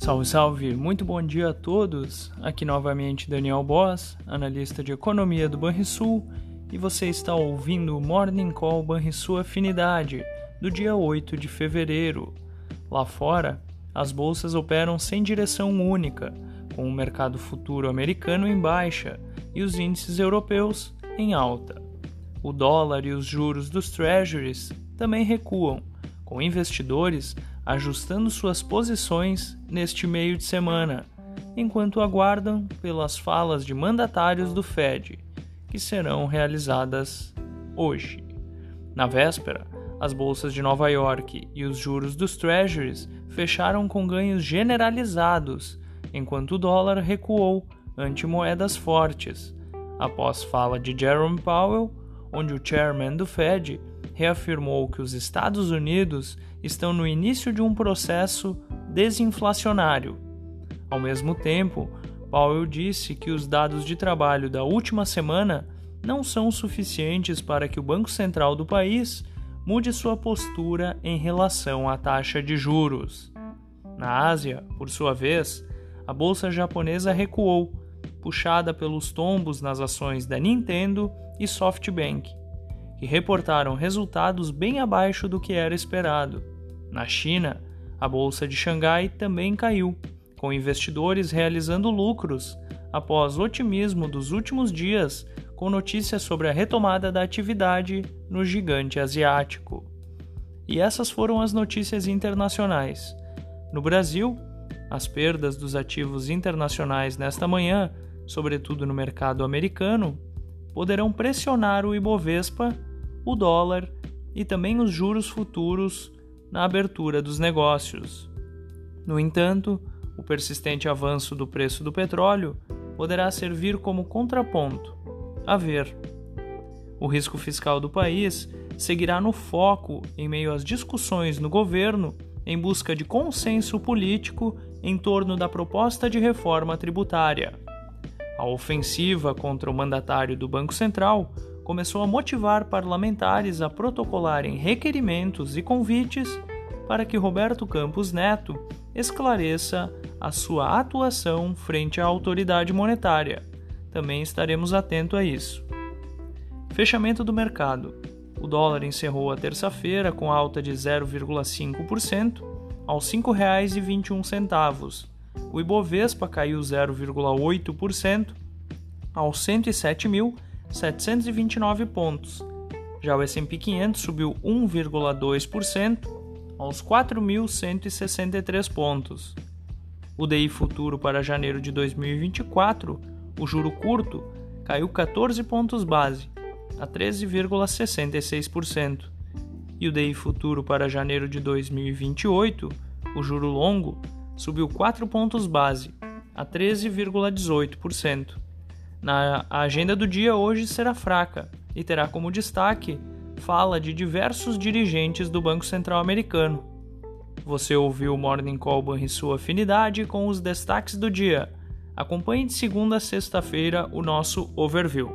Salve, salve! Muito bom dia a todos! Aqui novamente Daniel Boss, analista de economia do Banrisul, e você está ouvindo o Morning Call Banrisul Afinidade, do dia 8 de fevereiro. Lá fora, as bolsas operam sem direção única, com o mercado futuro americano em baixa e os índices europeus em alta. O dólar e os juros dos treasuries também recuam, com investidores ajustando suas posições neste meio de semana, enquanto aguardam pelas falas de mandatários do Fed, que serão realizadas hoje. Na véspera, as bolsas de Nova York e os juros dos Treasuries fecharam com ganhos generalizados, enquanto o dólar recuou ante moedas fortes, após fala de Jerome Powell, onde o chairman do Fed reafirmou que os Estados Unidos estão no início de um processo desinflacionário. Ao mesmo tempo, Powell disse que os dados de trabalho da última semana não são suficientes para que o Banco Central do país mude sua postura em relação à taxa de juros. Na Ásia, por sua vez, a bolsa japonesa recuou, puxada pelos tombos nas ações da Nintendo e SoftBank, que reportaram resultados bem abaixo do que era esperado. Na China, a bolsa de Xangai também caiu, com investidores realizando lucros após otimismo dos últimos dias com notícias sobre a retomada da atividade no gigante asiático. E essas foram as notícias internacionais. No Brasil, as perdas dos ativos internacionais nesta manhã, sobretudo no mercado americano, poderão pressionar o Ibovespa o dólar e também os juros futuros na abertura dos negócios. No entanto, o persistente avanço do preço do petróleo poderá servir como contraponto. A ver. O risco fiscal do país seguirá no foco em meio às discussões no governo em busca de consenso político em torno da proposta de reforma tributária. A ofensiva contra o mandatário do Banco Central começou a motivar parlamentares a protocolarem requerimentos e convites para que Roberto Campos Neto esclareça a sua atuação frente à autoridade monetária. Também estaremos atentos a isso. Fechamento do mercado. O dólar encerrou a terça-feira com alta de 0,5% aos R$ 5,21. O Ibovespa caiu 0,8% aos 107 mil 729 pontos. Já o S&P 500 subiu 1,2% aos 4.163 pontos. O DI futuro para janeiro de 2024, o juro curto, caiu 14 pontos base, a 13,66%. E o DI futuro para janeiro de 2028, o juro longo, subiu 4 pontos base, a 13,18%. Na agenda do dia hoje será fraca e terá como destaque fala de diversos dirigentes do Banco Central Americano. Você ouviu o Morning Call e sua afinidade com os destaques do dia. Acompanhe de segunda a sexta-feira o nosso overview.